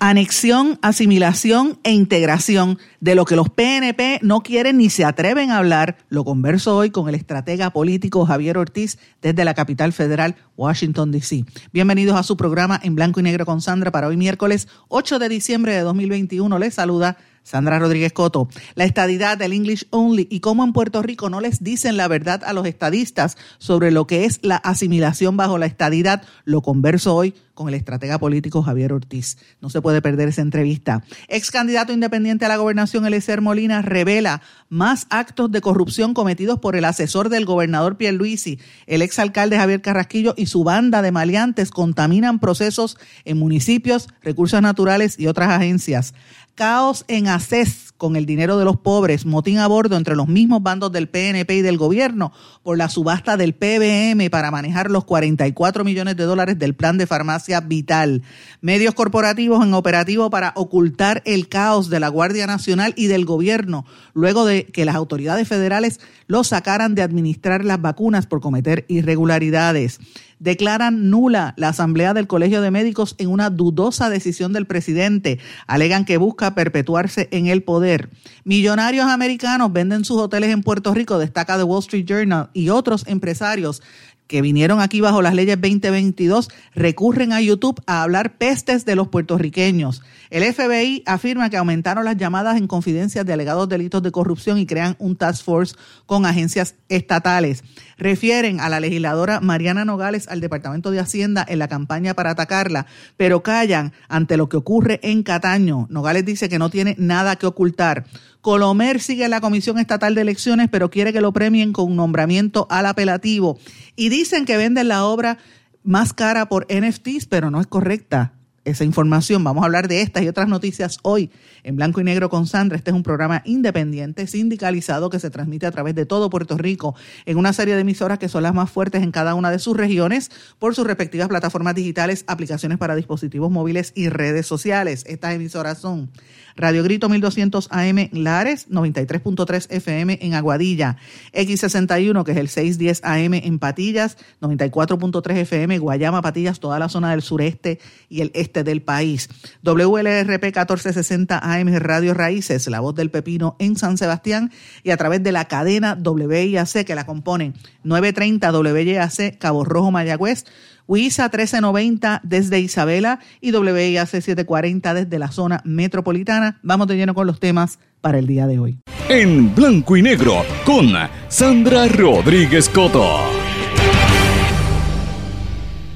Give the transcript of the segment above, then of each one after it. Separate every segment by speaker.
Speaker 1: Anexión, asimilación e integración de lo que los PNP no quieren ni se atreven a hablar, lo converso hoy con el estratega político Javier Ortiz desde la capital federal, Washington, D.C. Bienvenidos a su programa en blanco y negro con Sandra para hoy miércoles 8 de diciembre de 2021. Les saluda Sandra Rodríguez Coto, la estadidad del English Only y cómo en Puerto Rico no les dicen la verdad a los estadistas sobre lo que es la asimilación bajo la estadidad, lo converso hoy con el estratega político Javier Ortiz. No se puede perder esa entrevista. Ex candidato independiente a la gobernación, Eliezer Molina, revela más actos de corrupción cometidos por el asesor del gobernador Pierluisi. El ex alcalde Javier Carrasquillo y su banda de maleantes contaminan procesos en municipios, recursos naturales y otras agencias. Caos en ACES con el dinero de los pobres, motín a bordo entre los mismos bandos del PNP y del gobierno por la subasta del PBM para manejar los 44 millones de dólares del plan de farmacia vital. Medios corporativos en operativo para ocultar el caos de la Guardia Nacional y del gobierno, luego de que las autoridades federales los sacaran de administrar las vacunas por cometer irregularidades declaran nula la asamblea del Colegio de Médicos en una dudosa decisión del presidente. Alegan que busca perpetuarse en el poder. Millonarios americanos venden sus hoteles en Puerto Rico, destaca The Wall Street Journal, y otros empresarios que vinieron aquí bajo las leyes 2022 recurren a YouTube a hablar pestes de los puertorriqueños. El FBI afirma que aumentaron las llamadas en confidencias de alegados delitos de corrupción y crean un task force con agencias estatales. Refieren a la legisladora Mariana Nogales al Departamento de Hacienda en la campaña para atacarla, pero callan ante lo que ocurre en Cataño. Nogales dice que no tiene nada que ocultar. Colomer sigue en la Comisión Estatal de Elecciones, pero quiere que lo premien con nombramiento al apelativo. Y dicen que venden la obra más cara por NFTs, pero no es correcta esa información. Vamos a hablar de estas y otras noticias hoy en Blanco y Negro con Sandra. Este es un programa independiente, sindicalizado, que se transmite a través de todo Puerto Rico en una serie de emisoras que son las más fuertes en cada una de sus regiones por sus respectivas plataformas digitales, aplicaciones para dispositivos móviles y redes sociales. Estas emisoras son Radio Grito 1200 AM Lares, 93.3 FM en Aguadilla, X61 que es el 610 AM en Patillas, 94.3 FM Guayama, Patillas, toda la zona del sureste y el este del país. WLRP 1460 AM Radio Raíces, la voz del pepino en San Sebastián y a través de la cadena WIAC que la componen 930 WIAC Cabo Rojo Mayagüez, WISA 1390 desde Isabela y WIAC 740 desde la zona metropolitana. Vamos de lleno con los temas para el día de hoy.
Speaker 2: En blanco y negro con Sandra Rodríguez Coto.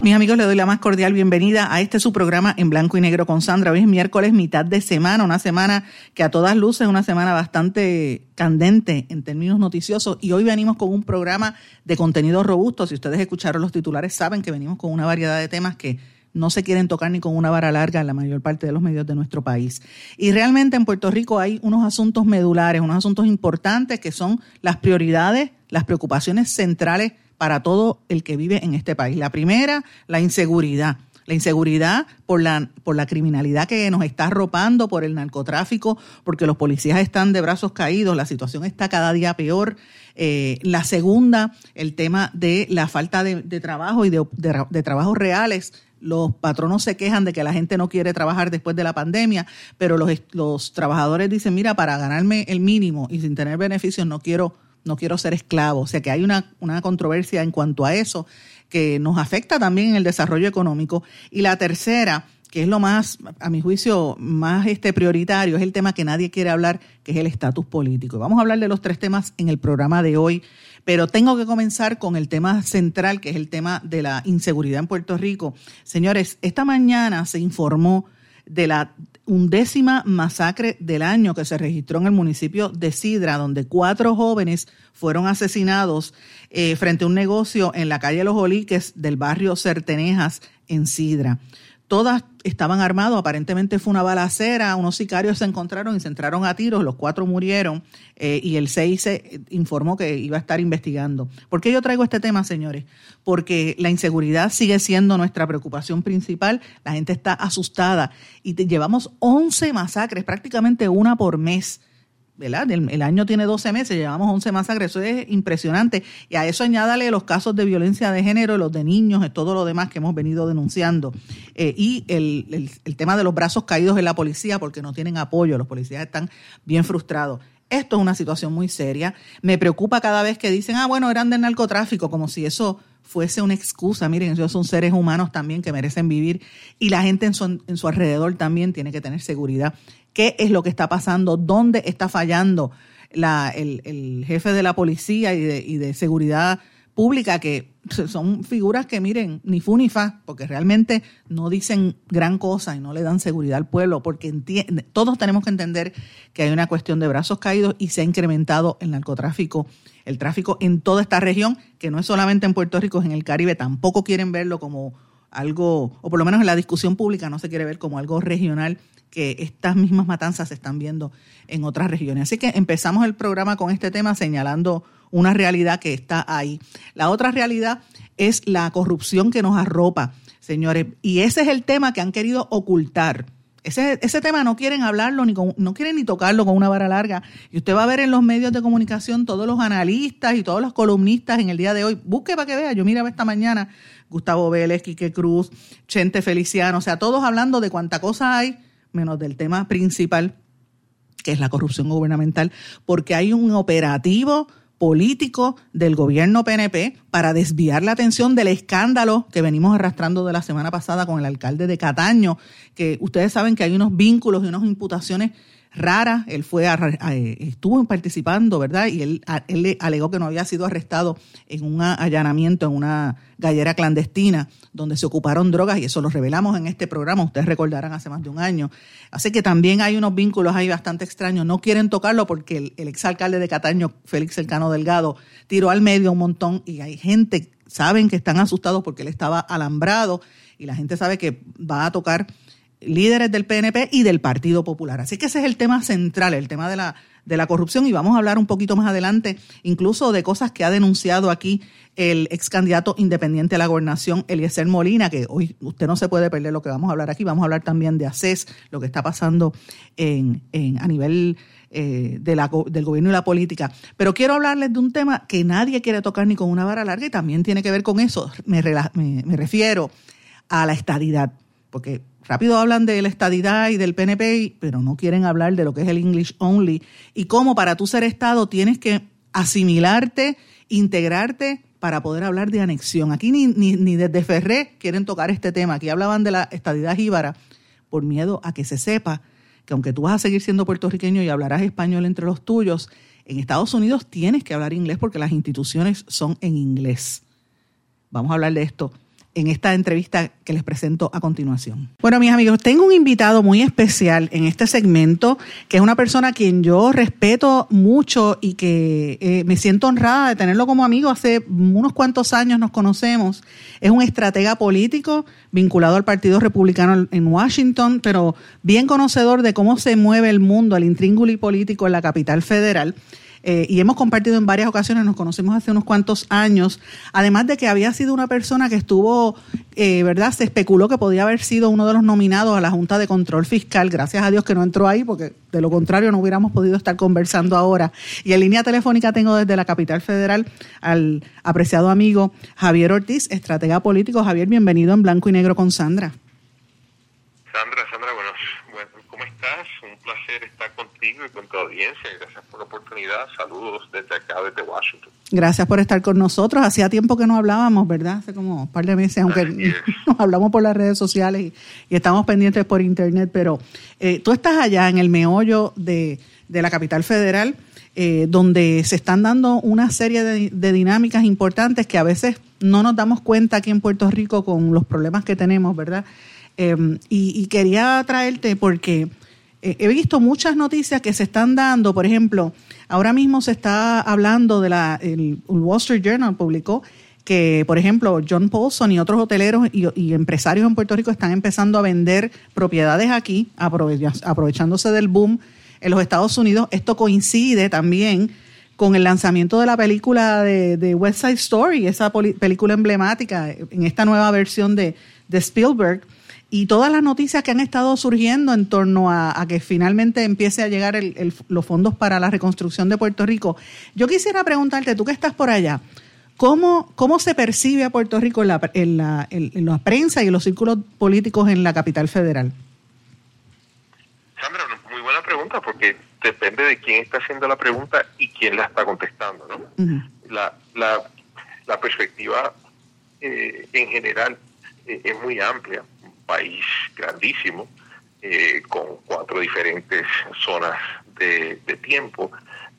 Speaker 1: Mis amigos, les doy la más cordial bienvenida a este su programa en blanco y negro con Sandra. Hoy es miércoles, mitad de semana, una semana que a todas luces es una semana bastante candente en términos noticiosos y hoy venimos con un programa de contenido robusto. Si ustedes escucharon los titulares, saben que venimos con una variedad de temas que no se quieren tocar ni con una vara larga en la mayor parte de los medios de nuestro país. Y realmente en Puerto Rico hay unos asuntos medulares, unos asuntos importantes que son las prioridades, las preocupaciones centrales para todo el que vive en este país. La primera, la inseguridad. La inseguridad por la, por la criminalidad que nos está arropando, por el narcotráfico, porque los policías están de brazos caídos, la situación está cada día peor. Eh, la segunda, el tema de la falta de, trabajo y de, de trabajos reales los patronos se quejan de que la gente no quiere trabajar después de la pandemia, pero los, los, trabajadores dicen, mira, para ganarme el mínimo y sin tener beneficios no quiero no quiero ser esclavo. O sea que hay una, una controversia en cuanto a eso que nos afecta también en el desarrollo económico. Y la tercera, que es lo más, a mi juicio, más este prioritario, es el tema que nadie quiere hablar, que es el estatus político. Vamos a hablar de los tres temas en el programa de hoy, pero tengo que comenzar con el tema central, que es el tema de la inseguridad en Puerto Rico. Señores, esta mañana se informó de la undécima masacre del año que se registró en el municipio de Sidra, donde cuatro jóvenes fueron asesinados eh, frente a un negocio en la calle Los Oliques del barrio Certenejas en Sidra. Todas estaban armados, aparentemente fue una balacera, unos sicarios se encontraron y se entraron a tiros, los cuatro murieron eh, y el se informó que iba a estar investigando. ¿Por qué yo traigo este tema, señores? Porque la inseguridad sigue siendo nuestra preocupación principal, la gente está asustada y llevamos 11 masacres, prácticamente una por mes el, año tiene 12 meses, llevamos 11 masacres, eso es impresionante. Y a eso añádale los casos de violencia de género, los de niños, y todo lo demás que hemos venido denunciando. Eh, y el, el tema de los brazos caídos en la policía porque no tienen apoyo, los policías están bien frustrados. Esto es una situación muy seria. Me preocupa cada vez que dicen, ah, bueno, eran del narcotráfico, como si eso fuese una excusa. Miren, ellos son seres humanos también que merecen vivir y la gente en su, en su alrededor también tiene que tener seguridad qué es lo que está pasando, dónde está fallando el, jefe de la policía y de, y de seguridad pública, que son figuras que miren, ni fu ni fa, porque realmente no dicen gran cosa y no le dan seguridad al pueblo, porque todos tenemos que entender que hay una cuestión de brazos caídos y se ha incrementado el narcotráfico, el tráfico en toda esta región, que no es solamente en Puerto Rico, es en el Caribe, tampoco quieren verlo como algo, o por lo menos en la discusión pública no se quiere ver como algo regional que estas mismas matanzas se están viendo en otras regiones. Así que empezamos el programa con este tema señalando una realidad que está ahí. La otra realidad es la corrupción que nos arropa, señores, y ese es el tema que han querido ocultar. Ese, ese tema no quieren hablarlo, ni no quieren ni tocarlo con una vara larga. Y usted va a ver en los medios de comunicación todos los analistas y todos los columnistas en el día de hoy. Busque para que vea. Yo miraba esta mañana Gustavo Vélez, Quique Cruz, Chente Feliciano, o sea, todos hablando de cuánta cosa hay menos del tema principal, que es la corrupción gubernamental, porque hay un operativo político del gobierno PNP para desviar la atención del escándalo que venimos arrastrando de la semana pasada con el alcalde de Cataño, que ustedes saben que hay unos vínculos y unas imputaciones rara. Él fue estuvo participando, ¿verdad? Y él, él le alegó que no había sido arrestado en un allanamiento en una gallera clandestina donde se ocuparon drogas y eso lo revelamos en este programa, ustedes recordarán hace más de un año. Así que también hay unos vínculos ahí bastante extraños. No quieren tocarlo porque el, exalcalde de Cataño, Félix Elcano Delgado, tiró al medio un montón y hay gente, saben que están asustados porque él estaba alambrado y la gente sabe que va a tocar líderes del PNP y del Partido Popular. Así que ese es el tema central, el tema de la, de la corrupción y vamos a hablar un poquito más adelante incluso de cosas que ha denunciado aquí el ex candidato independiente a la gobernación, Eliezer Molina, que hoy usted no se puede perder lo que vamos a hablar aquí. Vamos a hablar también de ACES, lo que está pasando en, en a nivel eh, de la, del gobierno y la política. Pero quiero hablarles de un tema que nadie quiere tocar ni con una vara larga y también tiene que ver con eso. Me, me, me refiero a la estadidad, porque rápido hablan de la estadidad y del PNP, pero no quieren hablar de lo que es el English only y cómo para tú ser Estado tienes que asimilarte, integrarte para poder hablar de anexión. Aquí ni, ni, desde Ferré quieren tocar este tema. Aquí hablaban de la estadidad jíbara por miedo a que se sepa que aunque tú vas a seguir siendo puertorriqueño y hablarás español entre los tuyos, en Estados Unidos tienes que hablar inglés porque las instituciones son en inglés. Vamos a hablar de esto en esta entrevista que les presento a continuación. Bueno, mis amigos, tengo un invitado muy especial en este segmento, que es una persona a quien yo respeto mucho y que eh, me siento honrada de tenerlo como amigo. Hace unos cuantos años nos conocemos. Es un estratega político vinculado al Partido Republicano en Washington, pero bien conocedor de cómo se mueve el mundo, el intríngulo político en la capital federal. Eh, y hemos compartido en varias ocasiones, nos conocimos hace unos cuantos años, además de que había sido una persona que estuvo, eh, ¿verdad? Se especuló que podía haber sido uno de los nominados a la Junta de Control Fiscal, gracias a Dios que no entró ahí, porque de lo contrario no hubiéramos podido estar conversando ahora. Y en línea telefónica tengo desde la capital federal al apreciado amigo Javier Ortiz, estratega político. Javier, bienvenido en Blanco y Negro con Sandra.
Speaker 3: Sandra, Sandra, bueno, ¿cómo estás? Un placer estar contigo y con tu audiencia. Gracias por la oportunidad. Saludos desde acá, desde Washington.
Speaker 1: Gracias por estar con nosotros. Hacía tiempo que no hablábamos, ¿verdad? Hace como un par de meses, aunque nos hablamos por las redes sociales y, estamos pendientes por internet, pero eh, tú estás allá en el meollo de, la capital federal. Eh, donde se están dando una serie de, de, dinámicas importantes que a veces no nos damos cuenta aquí en Puerto Rico con los problemas que tenemos, ¿verdad? Em, y, quería traerte porque he visto muchas noticias que se están dando, por ejemplo, ahora mismo se está hablando de la, el Wall Street Journal publicó que, por ejemplo, John Paulson y otros hoteleros y, empresarios en Puerto Rico están empezando a vender propiedades aquí, aprovechándose del boom en los Estados Unidos. Esto coincide también con el lanzamiento de la película de, West Side Story, esa película emblemática en esta nueva versión de, Spielberg, y todas las noticias que han estado surgiendo en torno a, que finalmente empiece a llegar los fondos para la reconstrucción de Puerto Rico. Yo quisiera preguntarte, tú que estás por allá, ¿cómo, cómo se percibe a Puerto Rico en la, en, la, en la prensa y en los círculos políticos en la capital federal?
Speaker 3: Sandra, muy buena pregunta porque depende de quién está haciendo la pregunta y quién la está contestando. ¿no? la, la, la, perspectiva eh, en general eh, es muy amplia, país grandísimo, eh, con cuatro diferentes zonas de, de tiempo,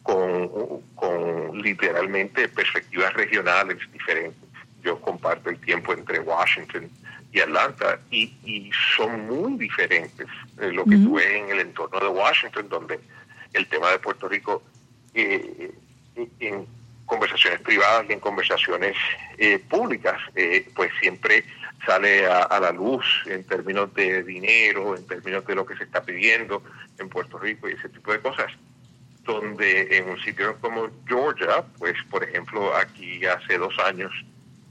Speaker 3: con, con literalmente perspectivas regionales diferentes. Yo comparto el tiempo entre Washington y Atlanta y, y son muy diferentes lo que tú ves en el entorno de Washington, donde el tema de Puerto Rico eh, en conversaciones privadas y en conversaciones eh, públicas, eh, pues siempre sale a, la luz en términos de dinero, en términos de lo que se está pidiendo en Puerto Rico y ese tipo de cosas. Donde en un sitio como Georgia, pues por ejemplo aquí hace dos años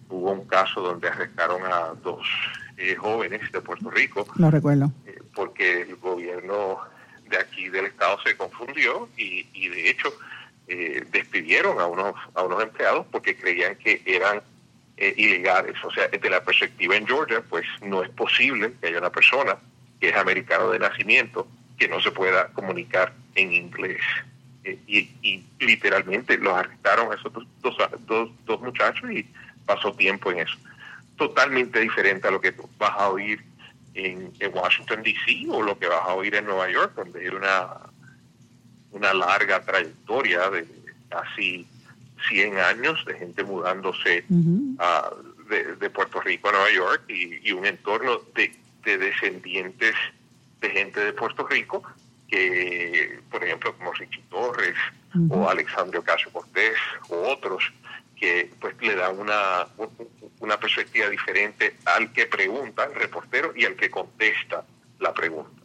Speaker 3: hubo un caso donde arrestaron a dos jóvenes de Puerto Rico.
Speaker 1: No recuerdo.
Speaker 3: porque el gobierno de aquí del Estado se confundió y, y de hecho eh, despidieron a unos, a unos empleados porque creían que eran eh, ilegales. O sea, desde la perspectiva en Georgia, pues no es posible que haya una persona que es americano de nacimiento que no se pueda comunicar en inglés. Eh, y, literalmente los arrestaron a esos dos, dos, dos muchachos y pasó tiempo en eso. Totalmente diferente a lo que vas a oír en, Washington, D.C. o lo que vas a oír en Nueva York, donde hay una, una larga trayectoria de casi 100 años de gente mudándose de, Puerto Rico a Nueva York y, un entorno de, descendientes de gente de Puerto Rico que, por ejemplo, como Richie Torres o Alexandre Ocasio Cortés o otros, que pues le dan una, una perspectiva diferente al que pregunta, el reportero, y al que contesta la pregunta.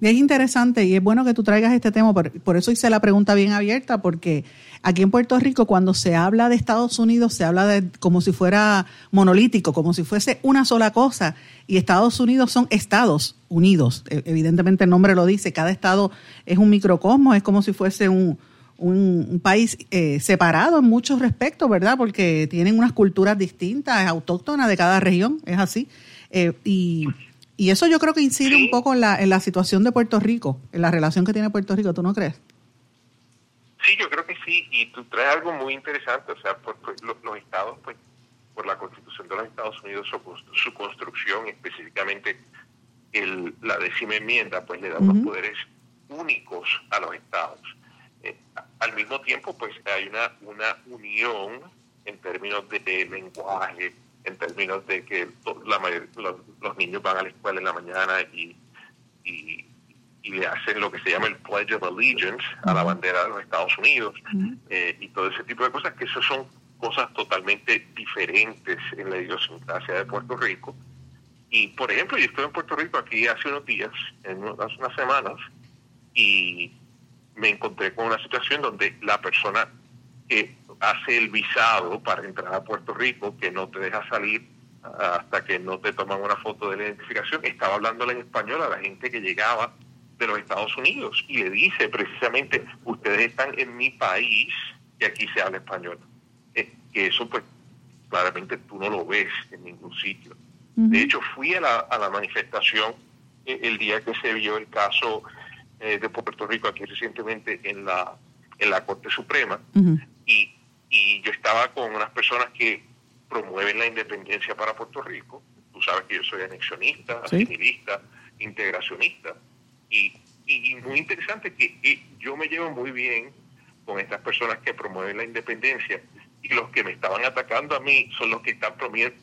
Speaker 1: Es interesante y es bueno que tú traigas este tema, por, por, eso hice la pregunta bien abierta, porque aquí en Puerto Rico cuando se habla de Estados Unidos se habla de como si fuera monolítico, como si fuese una sola cosa, y Estados Unidos son Estados Unidos, e, evidentemente el nombre lo dice, cada estado es un microcosmos, es como si fuese un, un, país eh, separado en muchos respectos, ¿verdad? Porque tienen unas culturas distintas, autóctonas de cada región, es así. Eh, y, y, eso yo creo que incide un poco en la, en la situación de Puerto Rico, en la relación que tiene Puerto Rico, ¿tú no crees?
Speaker 3: Sí, yo creo que sí, y tú traes algo muy interesante, o sea, por, los, estados, pues, por la constitución de los Estados Unidos, su, construcción, específicamente el, la décima enmienda, pues le da unos poderes únicos a los estados. Al mismo tiempo, pues hay una, una unión en términos de lenguaje, en términos de que la los, niños van a la escuela en la mañana y, y, le hacen lo que se llama el Pledge of Allegiance a la bandera de los Estados Unidos eh, y todo ese tipo de cosas, que eso son cosas totalmente diferentes en la idiosincrasia de Puerto Rico. Y, por ejemplo, yo estuve en Puerto Rico aquí hace unos días, en hace unas semanas, y me encontré con una situación donde la persona que hace el visado para entrar a Puerto Rico, que no te deja salir hasta que no te toman una foto de la identificación, estaba hablándole en español a la gente que llegaba de los Estados Unidos y le dice precisamente, ustedes están en mi país y aquí se habla español. Eh, que eso pues claramente tú no lo ves en ningún sitio. De hecho, fui a la, a la manifestación eh, el día que se vio el caso eh, de Puerto Rico aquí recientemente en la, en la Corte Suprema y, y yo estaba con unas personas que promueven la independencia para Puerto Rico. Tú sabes que yo soy anexionista, civilista, integracionista. Y, y, muy interesante que yo me llevo muy bien con estas personas que promueven la independencia y los que me estaban atacando a mí son los que están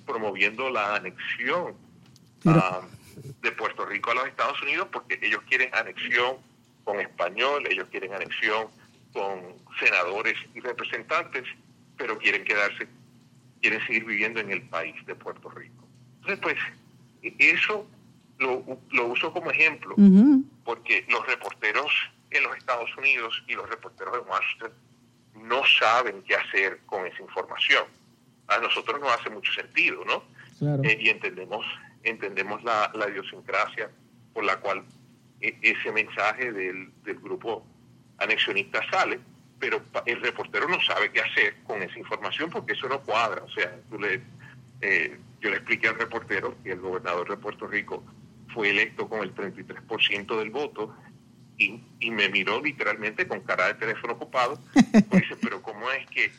Speaker 3: promoviendo la anexión ah, de Puerto Rico a los Estados Unidos porque ellos quieren anexión con español, ellos quieren anexión con senadores y representantes, pero quieren quedarse, quieren seguir viviendo en el país de Puerto Rico. Entonces, pues, eso lo, lo uso como ejemplo, porque los reporteros en los Estados Unidos y los reporteros en Washington no saben qué hacer con esa información. A nosotros nos hace mucho sentido, ¿no? Eh, y entendemos, entendemos la, la, idiosincrasia por la cual e, ese mensaje del, del grupo anexionista sale, pero el reportero no sabe qué hacer con esa información porque eso no cuadra. O sea, tú le, eh, yo le expliqué al reportero que el gobernador de Puerto Rico fue electo con el 33% del voto y, y, me miró literalmente con cara de teléfono ocupado. dice, pero ¿cómo es que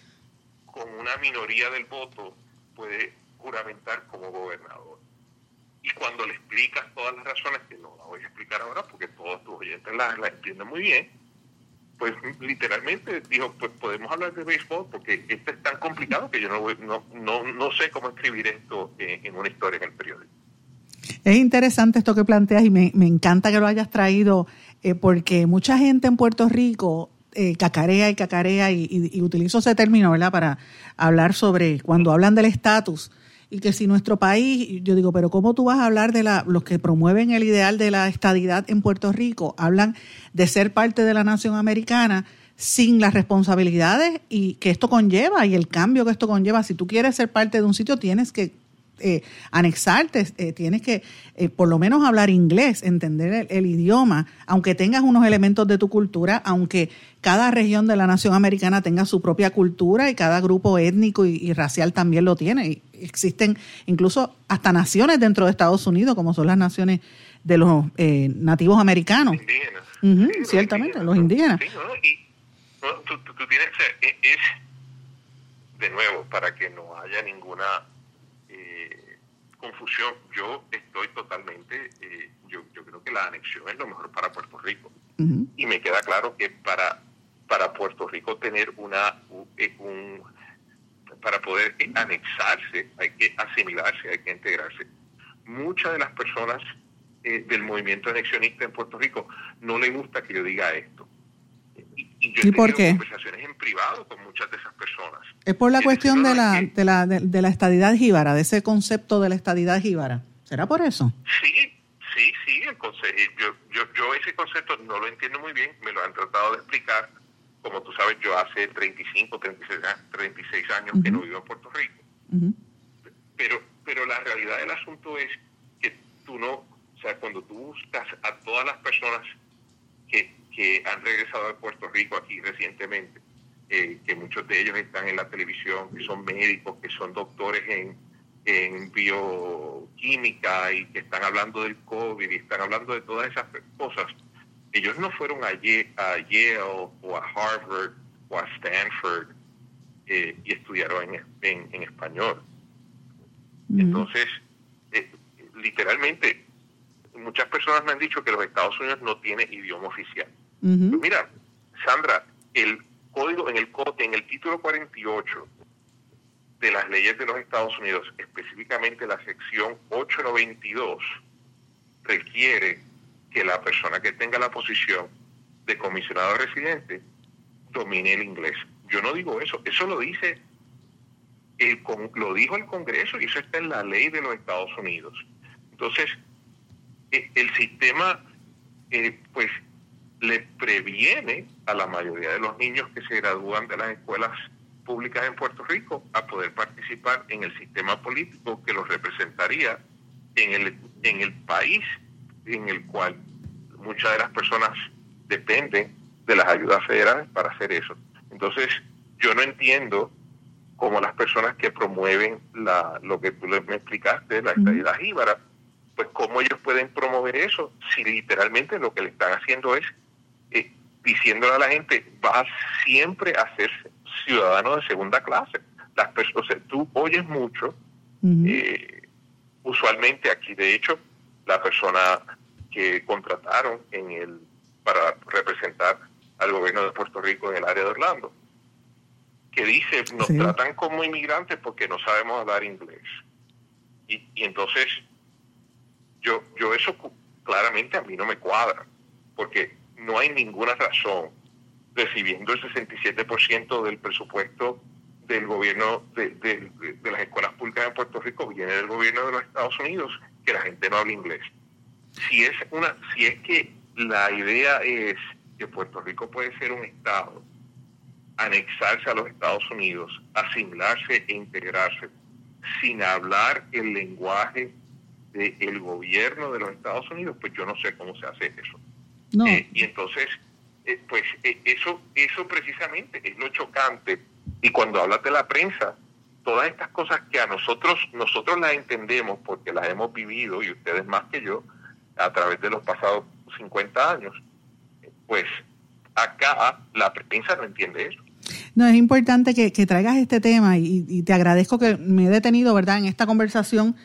Speaker 3: con una minoría del voto puede juramentar como gobernador? Y cuando le explicas todas las razones, que no las voy a explicar ahora porque todos tus oyentes las la entienden muy bien, pues literalmente dijo, pues podemos hablar de béisbol porque esto es tan complicado que yo no, no, no, no sé cómo escribir esto en, una historia en el periódico.
Speaker 1: Es interesante esto que planteas y me, me encanta que lo hayas traído eh, porque mucha gente en Puerto Rico eh, cacarea y cacarea y, y, utilizo ese término, ¿verdad? Para hablar sobre cuando hablan del estatus y que si nuestro país, yo digo, pero ¿cómo tú vas a hablar de la, los que promueven el ideal de la estadidad en Puerto Rico? Hablan de ser parte de la nación americana sin las responsabilidades y que esto conlleva y el cambio que esto conlleva. Si tú quieres ser parte de un sitio, tienes que eh, anexarte, eh, tienes que eh, por lo menos hablar inglés, entender el, idioma, aunque tengas unos elementos de tu cultura, aunque cada región de la nación americana tenga su propia cultura y cada grupo étnico y, racial también lo tiene. existen incluso hasta naciones dentro de Estados Unidos, como son las naciones de los nativos americanos.
Speaker 3: Indígenas.
Speaker 1: ciertamente, los indígenas.
Speaker 3: tú, tienes, es, de nuevo, para que no haya ninguna confusión. Yo estoy totalmente, eh, yo, yo creo que la anexión es lo mejor para Puerto Rico. Y me queda claro que para, para Puerto Rico tener una, eh, un, para poder anexarse, hay que asimilarse, hay que integrarse. Muchas de las personas eh, del movimiento anexionista en Puerto Rico no le gusta que yo diga esto. Y, yo he
Speaker 1: por qué?
Speaker 3: conversaciones en privado con muchas de esas personas.
Speaker 1: Es por la cuestión de la, de, la, de, la estadidad jíbara, de ese concepto de la estadidad jíbara. ¿Será por eso?
Speaker 3: Sí, sí, sí. El eh, yo, yo, yo ese concepto no lo entiendo muy bien, me lo han tratado de explicar. Como tú sabes, yo hace 35, 36, 36 años que no vivo en Puerto Rico. pero, pero la realidad del asunto es que tú no, o sea, cuando tú buscas a todas las personas que que han regresado a Puerto Rico aquí recientemente, eh, que muchos de ellos están en la televisión, que son médicos, que son doctores en, en bioquímica y que están hablando del COVID y están hablando de todas esas cosas. Ellos no fueron a Yale, a Yale o a Harvard o a Stanford eh, y estudiaron en, en, español. Entonces, eh, literalmente, muchas personas me han dicho que los Estados Unidos no tiene idioma oficial. Pues mira, Sandra, el código en el en el título 48 de las leyes de los Estados Unidos, específicamente la sección 892, requiere que la persona que tenga la posición de comisionado residente domine el inglés. Yo no digo eso, eso lo dice el, lo dijo el Congreso y eso está en la ley de los Estados Unidos. Entonces, e, el sistema, eh, pues le previene a la mayoría de los niños que se gradúan de las escuelas públicas en Puerto Rico a poder participar en el sistema político que los representaría en el, en el país en el cual muchas de las personas dependen de las ayudas federales para hacer eso. Entonces, yo no entiendo cómo las personas que promueven la, lo que tú me explicaste, la estadía jíbara, pues cómo ellos pueden promover eso si literalmente lo que le están haciendo es diciéndole a la gente, vas siempre a ser ciudadano de segunda clase. Las personas, tú oyes mucho, eh, usualmente aquí, de hecho, la persona que contrataron en el para representar al gobierno de Puerto Rico en el área de Orlando, que dice, nos tratan como inmigrantes porque no sabemos hablar inglés. Y, y entonces yo, yo eso claramente a mí no me cuadra, porque no hay ninguna razón, recibiendo el 67% del presupuesto del gobierno de, de, las escuelas públicas en Puerto Rico viene del gobierno de los Estados Unidos, que la gente no habla inglés. Si es una, si es que la idea es que Puerto Rico puede ser un estado, anexarse a los Estados Unidos, asimilarse e integrarse sin hablar el lenguaje del gobierno de los Estados Unidos, pues yo no sé cómo se hace eso. Eh, y entonces, eh, pues eh, eso, eso precisamente es lo chocante. Y cuando hablas de la prensa, todas estas cosas que a nosotros, nosotros las entendemos porque las hemos vivido, y ustedes más que yo, a través de los pasados 50 años, pues acá la prensa no entiende eso.
Speaker 1: No, es importante que, traigas este tema y, y, te agradezco que me he detenido, ¿verdad?, en esta conversación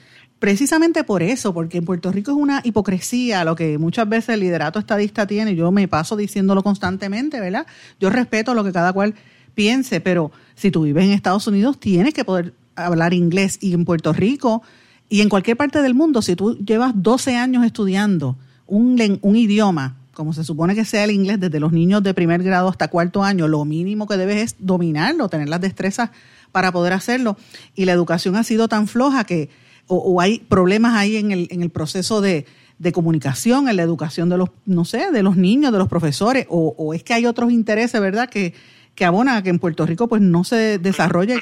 Speaker 1: precisamente por eso, porque en Puerto Rico es una hipocresía lo que muchas veces el liderato estadista tiene. Yo me paso diciéndolo constantemente, ¿verdad? Yo respeto lo que cada cual piense, pero si tú vives en Estados Unidos tienes que poder hablar inglés y en Puerto Rico y en cualquier parte del mundo, si tú llevas 12 años estudiando un, un idioma, como se supone que sea el inglés desde los niños de primer grado hasta cuarto año, lo mínimo que debes es dominarlo, tener las destrezas para poder hacerlo. Y la educación ha sido tan floja que o, hay problemas ahí en el, en el proceso de, comunicación, en la educación de los, no sé, de los niños, de los profesores, o, es que hay otros intereses, ¿verdad?, que, que abonan a que en Puerto Rico pues no se desarrolle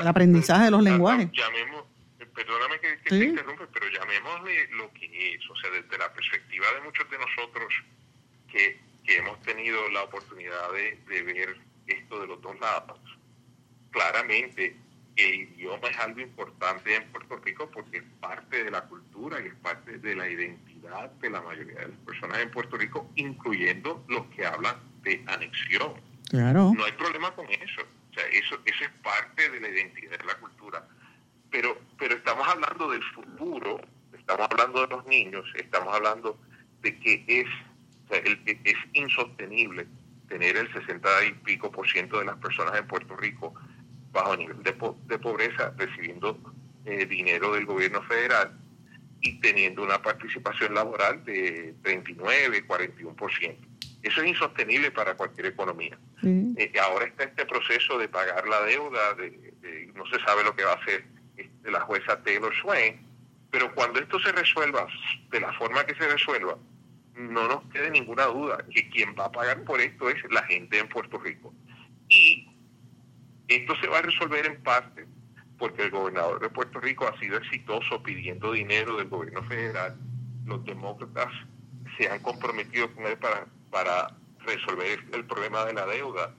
Speaker 1: el aprendizaje de los lenguajes.
Speaker 3: Llamemos, perdóname que, te interrumpe, pero llamémosle lo que es, o sea, desde la perspectiva de muchos de nosotros que, que hemos tenido la oportunidad de, de ver esto de los dos lados, claramente el idioma es algo importante en Puerto Rico porque es parte de la cultura y es parte de la identidad de la mayoría de las personas en Puerto Rico, incluyendo los que hablan de anexión.
Speaker 1: Claro.
Speaker 3: No hay problema con eso. O sea, eso, eso es parte de la identidad de la cultura. Pero, pero estamos hablando del futuro, estamos hablando de los niños, estamos hablando de que es, es insostenible tener el 60 y pico por ciento de las personas en Puerto Rico bajo nivel de, de pobreza, recibiendo eh, dinero del gobierno federal y teniendo una participación laboral de 39, 41%. Eso es insostenible para cualquier economía. Eh, ahora está este proceso de pagar la deuda, de, no se sabe lo que va a hacer este, la jueza Taylor Swain, pero cuando esto se resuelva de la forma que se resuelva, no nos quede ninguna duda que quien va a pagar por esto es la gente en Puerto Rico. Y esto se va a resolver en parte porque el gobernador de Puerto Rico ha sido exitoso pidiendo dinero del gobierno federal. Los demócratas se han comprometido con él para, para resolver el problema de la deuda.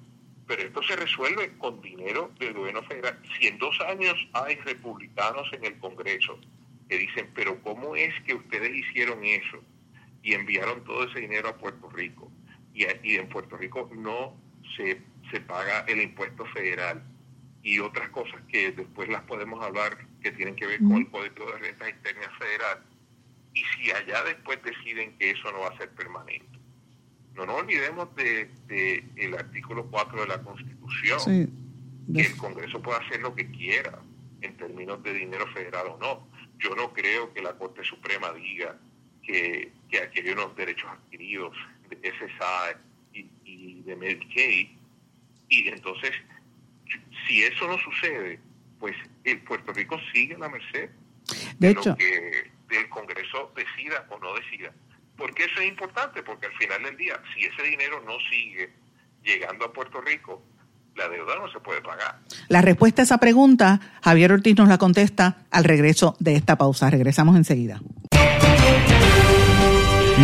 Speaker 3: Pero esto se resuelve con dinero del gobierno federal. Si en dos años hay republicanos en el Congreso que dicen, pero ¿cómo es que ustedes hicieron eso y enviaron todo ese dinero a Puerto Rico? Y, y en Puerto Rico no se se paga el impuesto federal y otras cosas que después las podemos hablar que tienen que ver con el Código de Rentas Internas Federal. Y si allá después deciden que eso no va a ser permanente. No nos olvidemos de, el artículo 4 de la Constitución, que el Congreso puede hacer lo que quiera en términos de dinero federal o no. Yo no creo que la Corte Suprema diga que, que hay unos derechos adquiridos de SSI y, y de Medicaid y entonces, si eso no sucede, pues el Puerto Rico sigue a la merced de, lo que el Congreso decida o no decida. porque eso es importante? Porque al final del día, si ese dinero no sigue llegando a Puerto Rico, la deuda no se puede pagar.
Speaker 1: La respuesta a esa pregunta, Javier Ortiz nos la contesta al regreso de esta pausa. Regresamos enseguida.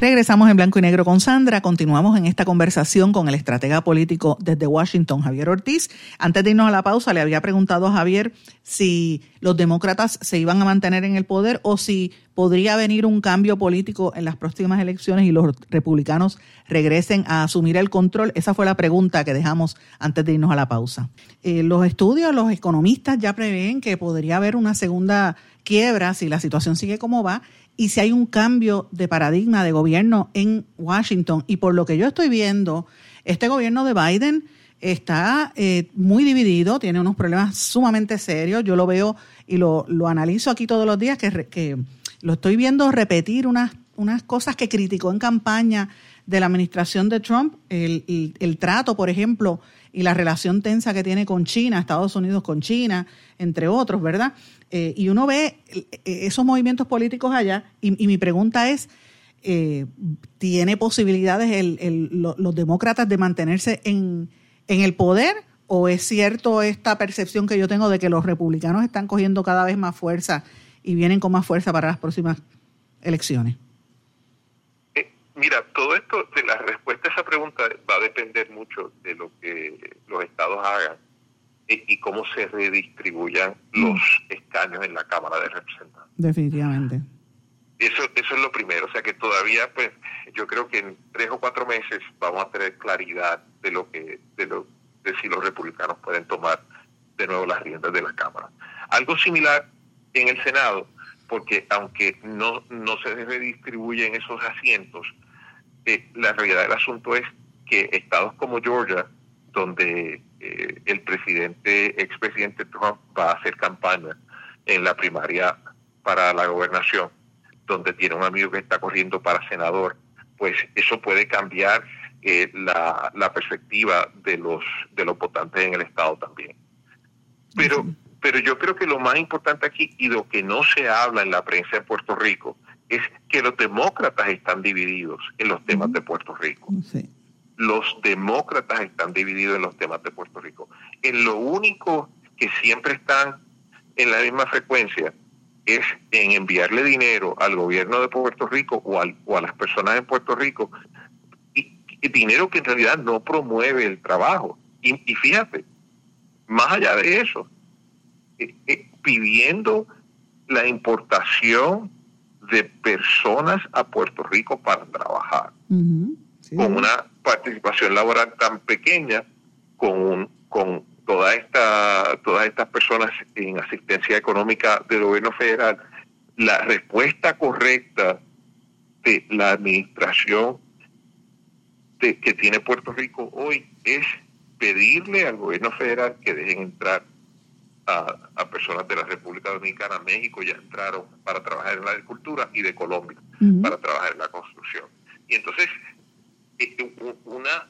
Speaker 1: Regresamos en blanco y negro con Sandra. Continuamos en esta conversación con el estratega político desde Washington, Javier Ortiz. Antes de irnos a la pausa, le había preguntado a Javier si los demócratas se iban a mantener en el poder o si podría venir un cambio político en las próximas elecciones y los republicanos regresen a asumir el control? Esa fue la pregunta que dejamos antes de irnos a la pausa. Eh, los estudios, los economistas ya prevén que podría haber una segunda quiebra si la situación sigue como va y si hay un cambio de paradigma de gobierno en Washington. Y por lo que yo estoy viendo, este gobierno de Biden está eh, muy dividido, tiene unos problemas sumamente serios. Yo lo veo y lo, lo analizo aquí todos los días, que, que lo estoy viendo repetir unas, unas cosas que criticó en campaña de la administración de Trump, el, el, trato, por ejemplo, y la relación tensa que tiene con China, Estados Unidos con China, entre otros, ¿verdad? Eh, y uno ve eh, esos movimientos políticos allá, y, mi pregunta es, eh, ¿tiene posibilidades el, los demócratas de mantenerse en, en el poder? ¿O es cierto esta percepción que yo tengo de que los republicanos están cogiendo cada vez más fuerza y vienen con más fuerza para las próximas elecciones?
Speaker 3: Eh, mira, todo esto, de la respuesta a esa pregunta va a depender mucho de lo que los estados hagan y, cómo se redistribuyan mm. los escaños en la Cámara de Representantes.
Speaker 1: Definitivamente.
Speaker 3: Eso, eso es lo primero, o sea que todavía, pues, yo creo que en tres o cuatro meses vamos a tener claridad de lo que, de lo, de si los republicanos pueden tomar de nuevo las riendas de la Cámara. Algo similar en el Senado, porque aunque no, no se redistribuyen esos asientos, eh, la realidad del asunto es que estados como Georgia, donde eh, el presidente, expresidente Trump va a hacer campaña en la primaria para la gobernación, donde tiene un amigo que está corriendo para senador, pues eso puede cambiar eh, la, la, perspectiva de los de los votantes en el estado también. Pero pero yo creo que lo más importante aquí y lo que no se habla en la prensa de Puerto Rico es que los demócratas están divididos en los temas de Puerto Rico. Los demócratas están divididos en los temas de Puerto Rico. En lo único que siempre están en la misma frecuencia es en enviarle dinero al gobierno de Puerto Rico o, o a las personas en Puerto Rico, y, dinero que en realidad no promueve el trabajo. y fíjate, más allá de eso, eh, eh, pidiendo la importación de personas a Puerto Rico para trabajar, con una participación laboral tan pequeña, con, con toda esta, todas estas personas en asistencia económica del gobierno federal, la respuesta correcta de la administración de, que tiene Puerto Rico hoy es pedirle al gobierno federal que dejen entrar a, personas de la República Dominicana, México ya entraron para trabajar en la agricultura y de Colombia para trabajar en la construcción. Y entonces, es una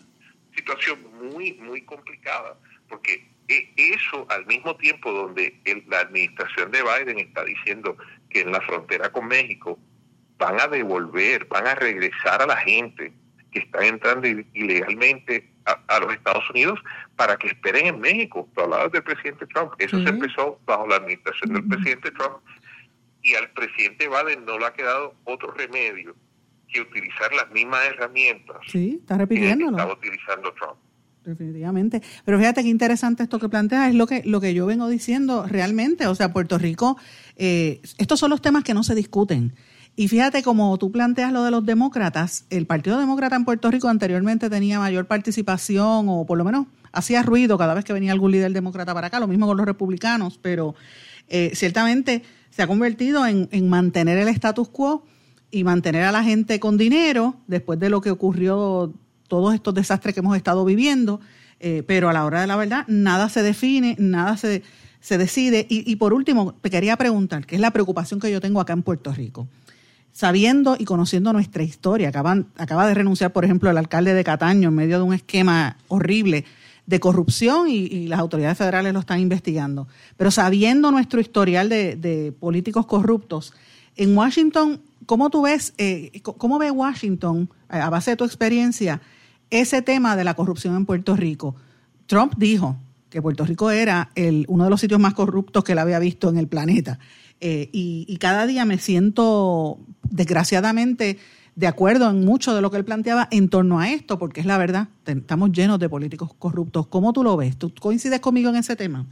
Speaker 3: situación muy, muy complicada, porque e, eso al mismo tiempo donde la administración de Biden está diciendo que en la frontera con México van a devolver, van a regresar a la gente que está entrando ilegalmente a, los Estados Unidos para que esperen en México. Tú hablabas del presidente Trump. Eso se empezó bajo la administración del presidente Trump y al presidente Biden no le ha quedado otro remedio que utilizar las mismas herramientas
Speaker 1: sí, está repitiéndolo.
Speaker 3: que estaba utilizando Trump.
Speaker 1: Definitivamente. Pero fíjate qué interesante esto que planteas, es lo que, lo que yo vengo diciendo realmente. O sea, Puerto Rico, eh, estos son los temas que no se discuten. Y fíjate, como tú planteas lo de los demócratas, el Partido Demócrata en Puerto Rico anteriormente tenía mayor participación o por lo menos hacía ruido cada vez que venía algún líder demócrata para acá, lo mismo con los republicanos, pero eh, ciertamente se ha convertido en, mantener el status quo y mantener a la gente con dinero después de lo que ocurrió, todos estos desastres que hemos estado viviendo, eh, pero a la hora de la verdad nada se define, nada se, se decide. Y, y por último, te quería preguntar, ¿qué es la preocupación que yo tengo acá en Puerto Rico? sabiendo y conociendo nuestra historia. Acaban, acaba de renunciar, por ejemplo, el alcalde de Cataño en medio de un esquema horrible de corrupción y, las autoridades federales lo están investigando. Pero sabiendo nuestro historial de, políticos corruptos, en Washington, ¿cómo tú ves, eh, cómo ve Washington, a base de tu experiencia, ese tema de la corrupción en Puerto Rico? Trump dijo que Puerto Rico era uno de los sitios más corruptos que él había visto en el planeta. Eh, y, cada día me siento, desgraciadamente, de acuerdo en mucho de lo que él planteaba en torno a esto, porque es la verdad, estamos llenos de políticos corruptos. ¿Cómo tú lo ves? ¿Tú coincides conmigo en ese tema?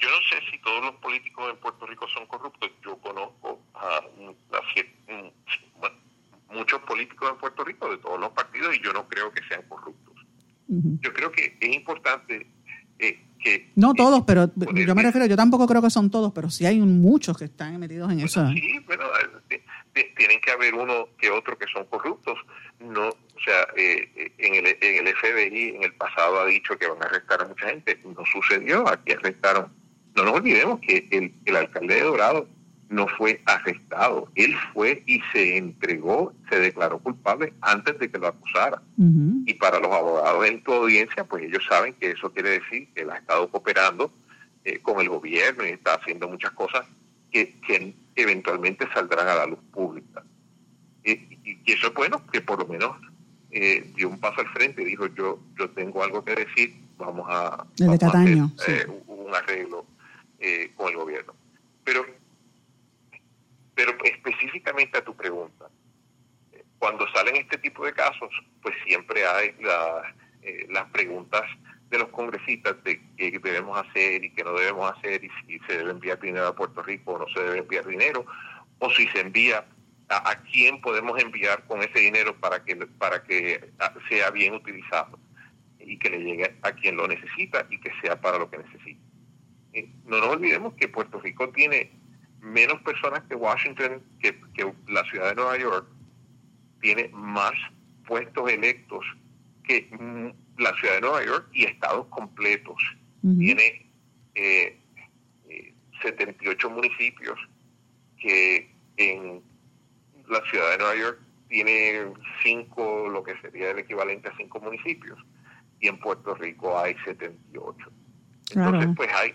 Speaker 3: Yo no sé si todos los políticos en Puerto Rico son corruptos. Yo conozco a, muchos políticos en Puerto Rico de todos los partidos y yo no creo que sean corruptos. Yo creo que es importante eh, que...
Speaker 1: No todos, pero yo me refiero, yo tampoco creo que son todos, pero sí hay muchos que están metidos en eso.
Speaker 3: Sí, bueno, tienen que haber uno que otro que son corruptos. No, o sea, eh, en, el, en el FBI en el pasado ha dicho que van a arrestar a mucha gente. No sucedió, aquí arrestaron. No nos olvidemos que el, el alcalde de Dorado no fue arrestado. Él fue y se entregó, se declaró culpable antes de que lo acusara. Y para los abogados en tu audiencia, pues ellos saben que eso quiere decir que él ha estado cooperando eh, con el gobierno y está haciendo muchas cosas que, que eventualmente saldrán a la luz pública. y, eso es bueno, que por lo menos eh, dio un paso al frente y dijo, yo, yo tengo algo que decir, vamos a, hacer eh, un arreglo con el gobierno. Pero pero específicamente a tu pregunta, cuando salen este tipo de casos, pues siempre hay eh, las preguntas de los congresistas de qué debemos hacer y qué no debemos hacer y si se debe enviar dinero a Puerto Rico o no se debe enviar dinero o si se envía a, quién podemos enviar con ese dinero para que para que ah, sea bien utilizado y que le llegue a quien lo necesita y que sea para lo que necesita. Eh, no nos olvidemos que Puerto Rico tiene menos personas que Washington, que, la ciudad de Nueva York, tiene más puestos electos que mm, la ciudad de Nueva York y estados completos. Tiene eh, 78 eh, municipios que en la ciudad de Nueva York tiene cinco, lo que sería el equivalente a cinco municipios, y en Puerto Rico hay 78. Entonces, pues hay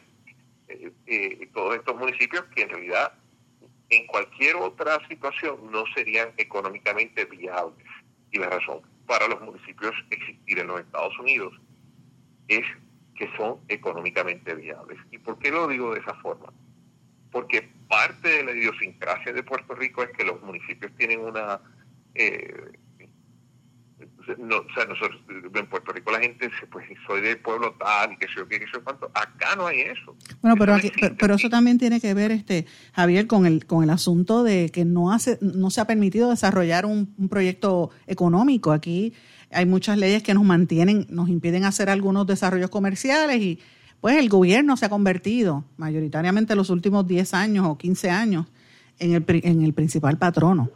Speaker 3: eh, eh, todos estos municipios que en realidad en cualquier otra situación no serían económicamente viables. Y la razón para los municipios existir en los Estados Unidos es que son económicamente viables. ¿Y por qué lo digo de esa forma? Porque parte de la idiosincrasia de Puerto Rico es que los municipios tienen una eh, no, o sea, nosotros en Puerto Rico la gente dice, pues soy del pueblo tal, que qué, que sé cuánto. Acá no hay eso.
Speaker 1: Bueno, pero, pero, eso también tiene que ver, este Javier, con el con el asunto de que no hace no se ha permitido desarrollar un, un proyecto económico. Aquí hay muchas leyes que nos mantienen, nos impiden hacer algunos desarrollos comerciales y pues el gobierno se ha convertido mayoritariamente en los últimos 10 años o 15 años en el, en el principal patrono.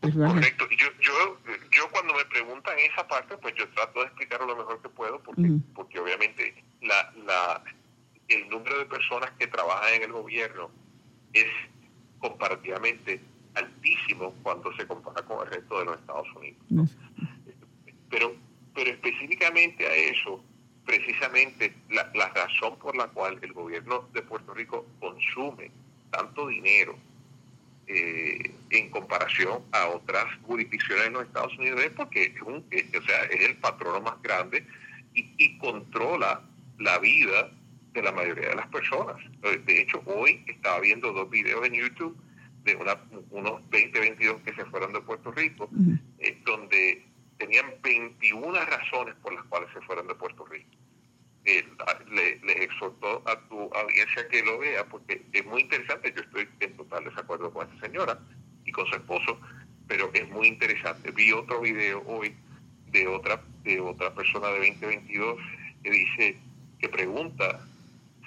Speaker 3: Correcto. Yo, yo yo cuando me preguntan esa parte, pues yo trato de explicarlo lo mejor que puedo, porque, porque obviamente la, la, el número de personas que trabajan en el gobierno es comparativamente altísimo cuando se compara con el resto de los Estados Unidos. Pero, pero específicamente a eso, precisamente la, la razón por la cual el gobierno de Puerto Rico consume tanto dinero eh, en comparación a otras jurisdicciones en los Estados Unidos es porque es, un, o sea, es el patrono más grande y, controla la vida de la mayoría de las personas. De hecho, hoy estaba viendo dos videos en YouTube de una, unos 20, 22 que se fueron de Puerto Rico, eh, donde tenían 21 razones por las cuales se fueron de Puerto Rico eh, le, les exhortó a tu audiencia que lo vea, porque es muy interesante. Yo estoy en total desacuerdo con esta señora y con su esposo, pero es muy interesante. Vi otro video hoy de otra de otra persona de 2022 que dice que pregunta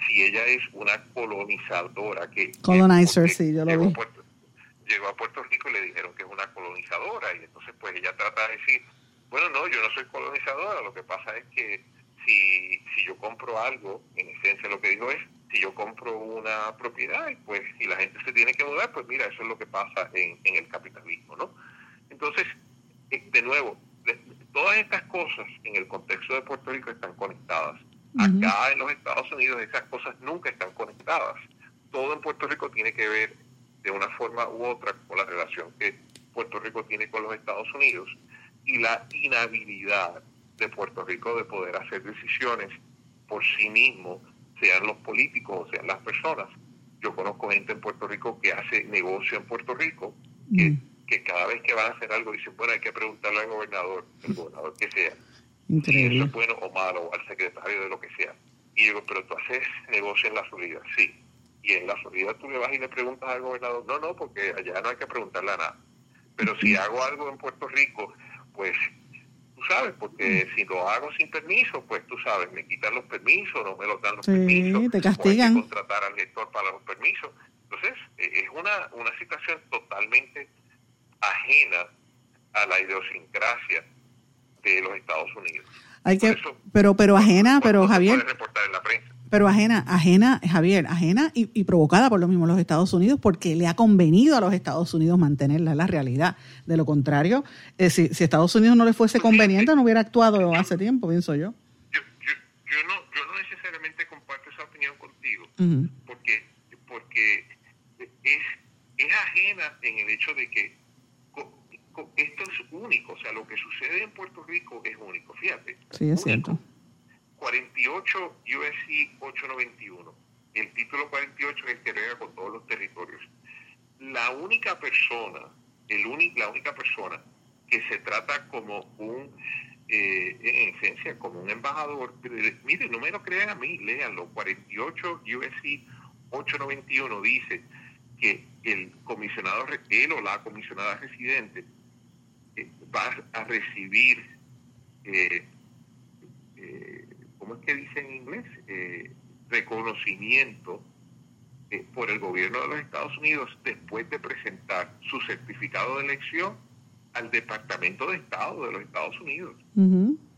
Speaker 3: si ella es una colonizadora que
Speaker 1: colonizer sí yo lo
Speaker 3: llegó, vi. Puerto, llegó a Puerto Rico y le dijeron que es una colonizadora y entonces pues ella trata de decir bueno no yo no soy colonizadora lo que pasa es que si, si yo compro algo, en esencia lo que digo es, si yo compro una propiedad y pues si la gente se tiene que mudar, pues mira, eso es lo que pasa en, en el capitalismo, ¿no? Entonces, eh, de nuevo, todas estas cosas en el contexto de Puerto Rico están conectadas. Acá en los Estados Unidos esas cosas nunca están conectadas. Todo en Puerto Rico tiene que ver de una forma u otra con la relación que Puerto Rico tiene con los Estados Unidos y la inhabilidad de Puerto Rico de poder hacer decisiones por sí mismo, sean los políticos o sean las personas. Yo conozco gente en Puerto Rico que hace negocio en Puerto Rico, que, mm. que cada vez que van a hacer algo dicen, bueno, hay que preguntarle al gobernador, el gobernador que sea, si eso es bueno o malo, al secretario de lo que sea. Y digo, pero tú haces negocio en la Florida, sí. Y en la Florida tú le vas y le preguntas al gobernador, no, no, porque allá no hay que preguntarle a nada. Pero si hago algo en Puerto Rico, pues tú sabes, porque si lo hago sin permiso, pues tú sabes, me quitan los permisos, no me los dan los permisos.
Speaker 1: te castigan.
Speaker 3: O hay que contratar al gestor para los permisos. Entonces, e, es una, una situación totalmente ajena a la idiosincrasia de los Estados Unidos.
Speaker 1: Hay que, pero, pero ajena, pero Javier.
Speaker 3: reportar en la prensa
Speaker 1: pero ajena, ajena, Javier, ajena y, provocada por lo mismo los Estados Unidos, porque le ha convenido a los Estados Unidos mantenerla, la realidad. De lo contrario, eh, si, si Estados Unidos no le fuese conveniente, no hubiera actuado hace tiempo, pienso
Speaker 3: yo. Yo, yo, no, yo no necesariamente comparto esa opinión contigo, porque, porque es, es ajena en el hecho de que esto es único, o sea, lo que sucede en Puerto Rico es único, fíjate.
Speaker 1: Sí, es cierto
Speaker 3: 48 USC 891. El título 48 es el que rega con todos los territorios. La única persona, el la única persona que se trata como un, eh, en esencia, como un embajador, miren, no me lo crean a mí, léanlo, 48 USC 891 dice que el comisionado, él o la comisionada residente eh, va a recibir eh, ¿cómo es que dice en inglés? Eh, reconocimiento eh, por el gobierno de los Estados Unidos después de presentar su certificado de elección al Departamento de Estado de los Estados Unidos.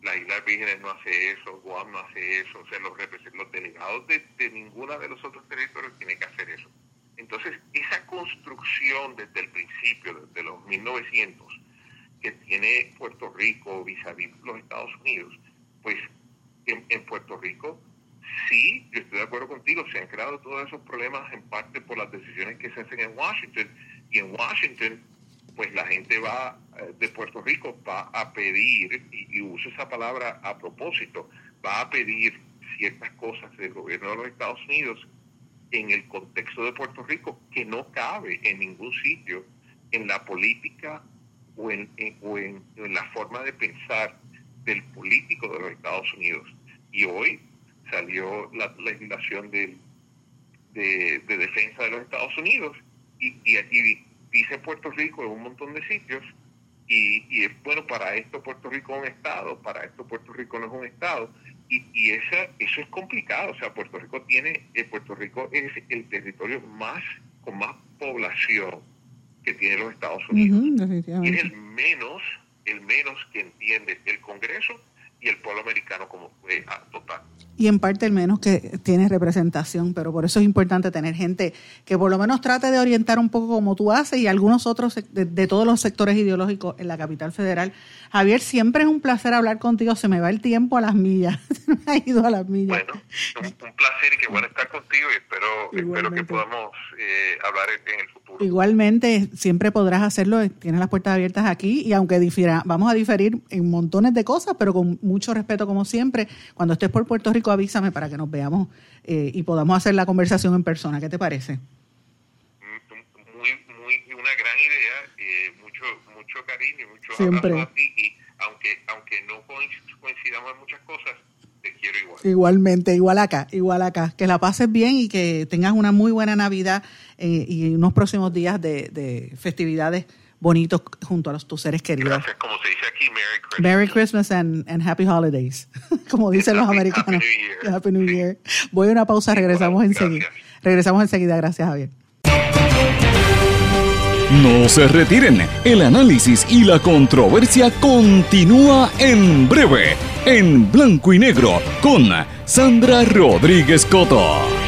Speaker 3: La Isla Vírgenes no hace eso, Guam no hace eso, o sea, los, los delegados de, de ninguno de los otros territorios tienen que hacer eso. Entonces, esa construcción desde el principio, desde los 1900, que tiene Puerto Rico vis a vis los Estados Unidos, pues en, Puerto Rico, sí, yo estoy de acuerdo contigo, se han creado todos esos problemas en parte por las decisiones que se hacen en Washington. Y en Washington, pues la gente va eh, de Puerto Rico, va a pedir, y, uso esa palabra a propósito, va a pedir ciertas cosas del gobierno de los Estados Unidos en el contexto de Puerto Rico que no cabe en ningún sitio en la política o en, o en la forma de pensar del político de los Estados Unidos. Y hoy salió la legislación de, de, defensa de los Estados Unidos. Y, y, dice Puerto Rico en un montón de sitios y, y, es bueno para esto Puerto Rico es un estado, para esto Puerto Rico no es un estado. Y, y esa, eso es complicado, o sea Puerto Rico tiene, eh, Puerto Rico es el territorio más con más población que tiene los Estados Unidos. Y es el menos el menos que entiende el Congreso y el pueblo americano como eh, total.
Speaker 1: Y en parte el menos que tiene representación, pero por eso es importante tener gente que por lo menos trate de orientar un poco como tú haces y algunos otros de, todos los sectores ideológicos en la capital federal. Javier, siempre es un placer hablar contigo, se me va el tiempo a las millas, me ha ido a las millas.
Speaker 3: Bueno, un, placer y qué bueno estar contigo y espero, espero que podamos eh, hablar en el futuro.
Speaker 1: Igualmente, siempre podrás hacerlo, tienes las puertas abiertas aquí y aunque difiera, vamos a diferir en montones de cosas, pero con mucho respeto como siempre. Cuando estés por Puerto Rico, avísame para que nos veamos eh, y podamos hacer la conversación en persona. ¿Qué te parece?
Speaker 3: Muy, muy, una gran idea, eh, mucho, mucho cariño, mucho
Speaker 1: siempre. a
Speaker 3: ti y aunque, aunque no coincidamos en muchas cosas, te quiero igual.
Speaker 1: Igualmente, igual acá, igual acá. Que la pases bien y que tengas una muy buena Navidad eh, y unos próximos días de, de festividades bonitos junto a los, tus seres queridos.
Speaker 3: Gracias, como se dice aquí, Merry Christmas.
Speaker 1: Merry Christmas and, and Happy Holidays, como dicen los americanos.
Speaker 3: Happy New Year.
Speaker 1: Happy New Year. Voy a una pausa, regresamos enseguida. Regresamos enseguida, gracias Javier.
Speaker 2: No se retiren, el análisis y la controversia continúa en breve, en blanco y negro, con Sandra Rodríguez Coto.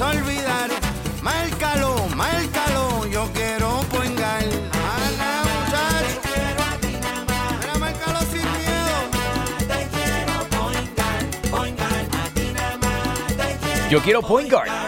Speaker 4: a
Speaker 5: olvidar. Márcalo, márcalo, yo quiero poingar. Ana, muchacho. Mira, márcalo sin
Speaker 6: Yo quiero Point Guard.
Speaker 5: Ana, muchacho.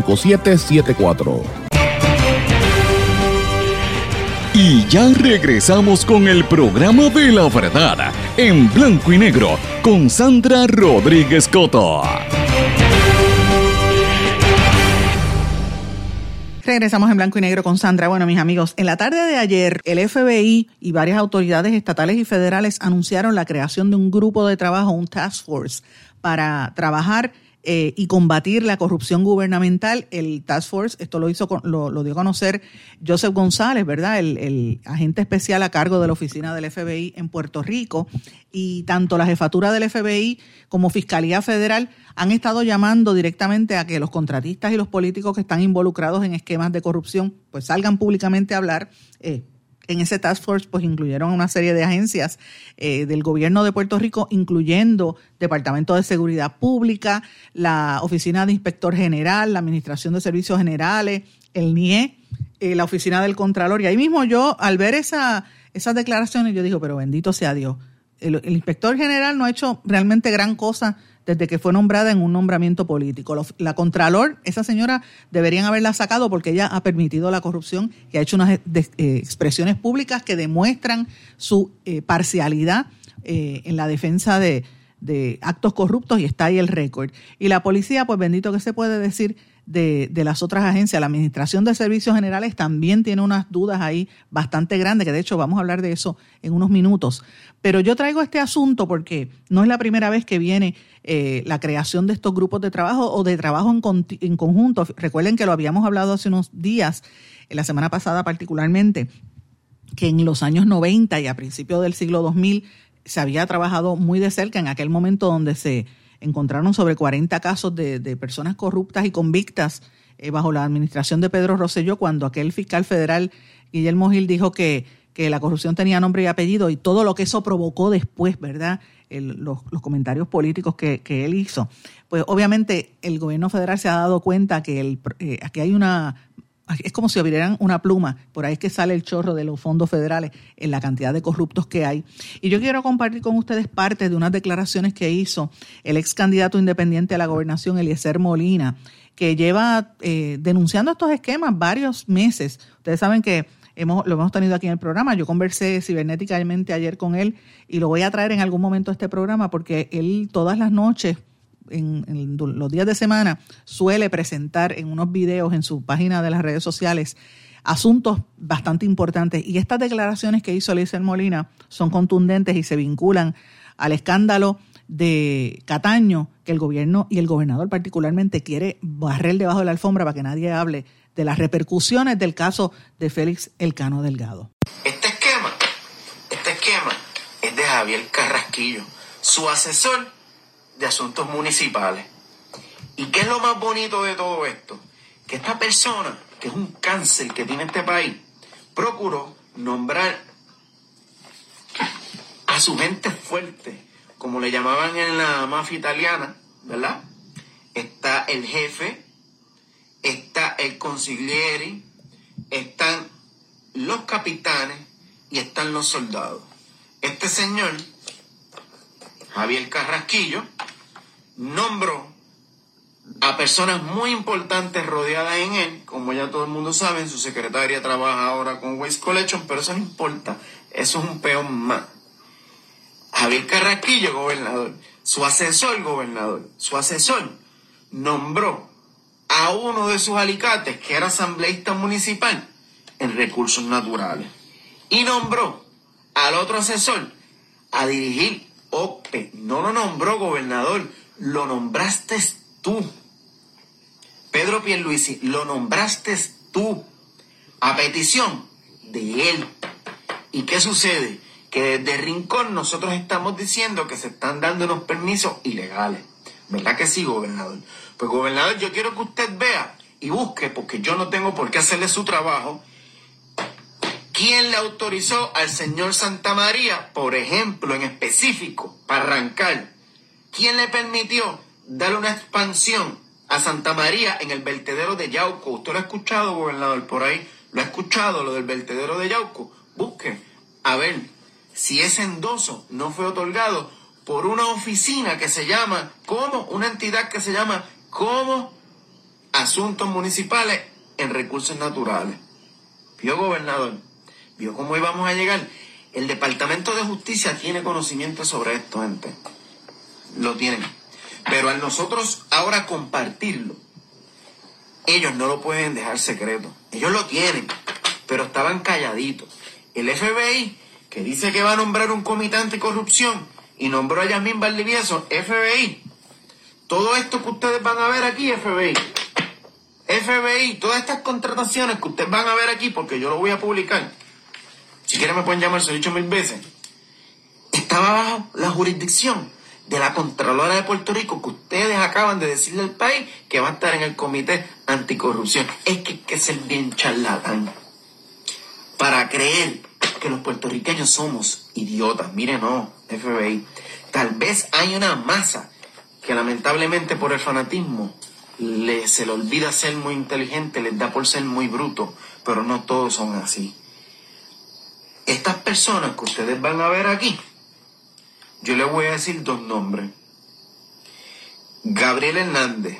Speaker 2: Y ya regresamos con el programa de la verdad en blanco y negro con Sandra Rodríguez Coto.
Speaker 1: Regresamos en blanco y negro con Sandra. Bueno, mis amigos, en la tarde de ayer, el FBI y varias autoridades estatales y federales anunciaron la creación de un grupo de trabajo, un task force, para trabajar eh, y combatir la corrupción gubernamental. El Task Force, esto lo hizo, lo, lo dio a conocer Joseph González, ¿verdad? El, el agente especial a cargo de la oficina del FBI en Puerto Rico. Y tanto la jefatura del FBI como Fiscalía Federal han estado llamando directamente a que los contratistas y los políticos que están involucrados en esquemas de corrupción pues salgan públicamente a hablar. Eh, en ese task force pues incluyeron una serie de agencias eh, del gobierno de Puerto Rico, incluyendo Departamento de Seguridad Pública, la Oficina de Inspector General, la Administración de Servicios Generales, el NIE, eh, la Oficina del Contralor. Y ahí mismo yo, al ver esa, esas declaraciones, yo digo, pero bendito sea Dios. El inspector general no ha hecho realmente gran cosa desde que fue nombrada en un nombramiento político. La Contralor, esa señora deberían haberla sacado porque ella ha permitido la corrupción y ha hecho unas eh, eh, expresiones públicas que demuestran su eh, parcialidad eh, en la defensa de, de actos corruptos y está ahí el récord. Y la policía, pues bendito que se puede decir de, de las otras agencias. La Administración de Servicios Generales también tiene unas dudas ahí bastante grandes, que de hecho vamos a hablar de eso en unos minutos. Pero yo traigo este asunto porque no es la primera vez que viene eh, la creación de estos grupos de trabajo o de trabajo en, conti- en conjunto. Recuerden que lo habíamos hablado hace unos días, en la semana pasada particularmente, que en los años 90 y a principios del siglo 2000 se había trabajado muy de cerca en aquel momento donde se encontraron sobre 40 casos de, de personas corruptas y convictas eh, bajo la administración de Pedro Rosselló cuando aquel fiscal federal Guillermo Gil dijo que, que la corrupción tenía nombre y apellido y todo lo que eso provocó después, ¿verdad? Los, los comentarios políticos que, que él hizo. Pues obviamente el gobierno federal se ha dado cuenta que el, eh, aquí hay una es como si abrieran una pluma, por ahí es que sale el chorro de los fondos federales en la cantidad de corruptos que hay. Y yo quiero compartir con ustedes parte de unas declaraciones que hizo el ex candidato independiente a la gobernación, Eliezer Molina, que lleva eh, denunciando estos esquemas varios meses. Ustedes saben que hemos, lo hemos tenido aquí en el programa. Yo conversé cibernéticamente ayer con él y lo voy a traer en algún momento a este programa porque él todas las noches en, los días de semana suele presentar en unos videos en su página de las redes sociales asuntos bastante importantes. Y estas declaraciones que hizo Eliezer Molina son contundentes y se vinculan al escándalo de Cataño, que el gobierno y el gobernador particularmente quiere barrer debajo de la alfombra para que nadie hable de las repercusiones del caso de Félix Elcano Delgado.
Speaker 7: Este esquema, este esquema es de Javier Carrasquillo, su asesor de asuntos municipales. ¿Y qué es lo más bonito de todo esto? Que esta persona, que es un cáncer que tiene este país, procuró nombrar a su gente fuerte, como le llamaban en la mafia italiana, ¿verdad? Está el jefe, está el consigliere, están los capitanes y están los soldados. Este señor, Javier Carrasquillo, nombró a personas muy importantes rodeadas en él, como ya todo el mundo sabe, su secretaria trabaja ahora con Waste Collection, pero eso no importa, eso es un peón más. Javier Carrasquillo, gobernador, su asesor, gobernador, su asesor nombró a uno de sus alicates, que era asambleísta municipal, en recursos naturales. Y nombró al otro asesor a dirigir OPE. No lo nombró gobernador, lo nombraste tú. Pedro Pierluisi, lo nombraste tú a petición de él. ¿Y qué sucede? Que desde Rincón nosotros estamos diciendo que se están dando unos permisos ilegales. ¿Verdad que sí, gobernador? Pues gobernador, yo quiero que usted vea y busque, porque yo no tengo por qué hacerle su trabajo, quién le autorizó al señor Santa María, por ejemplo, en específico, para arrancar. ¿Quién le permitió darle una expansión a Santa María en el vertedero de Yauco? ¿Usted lo ha escuchado, gobernador, por ahí? ¿Lo ha escuchado, lo del vertedero de Yauco? Busque, a ver, si ese endoso no fue otorgado por una oficina que se llama, como una entidad que se llama como Asuntos Municipales en Recursos Naturales. ¿Vio, gobernador? ¿Vio cómo íbamos a llegar? El Departamento de Justicia tiene conocimiento sobre esto, gente. Lo tienen. Pero al nosotros ahora compartirlo, ellos no lo pueden dejar secreto. Ellos lo tienen, pero estaban calladitos. El FBI, que dice que va a nombrar un comité anticorrupción y nombró a Yasmín Valdivieso, FBI. Todo esto que ustedes van a ver aquí, FBI. FBI, todas estas contrataciones que ustedes van a ver aquí, porque yo lo voy a publicar. Si quieren me pueden llamar, se lo he dicho mil veces. Estaba bajo la jurisdicción de la Contralora de Puerto Rico que ustedes acaban de decirle al país que va a estar en el Comité Anticorrupción. Es que hay que ser bien charlatán para creer que los puertorriqueños somos idiotas. Mire, no, FBI. Tal vez hay una masa que lamentablemente por el fanatismo le, se le olvida ser muy inteligente, les da por ser muy bruto, pero no todos son así. Estas personas que ustedes van a ver aquí, yo les voy a decir dos nombres. Gabriel Hernández.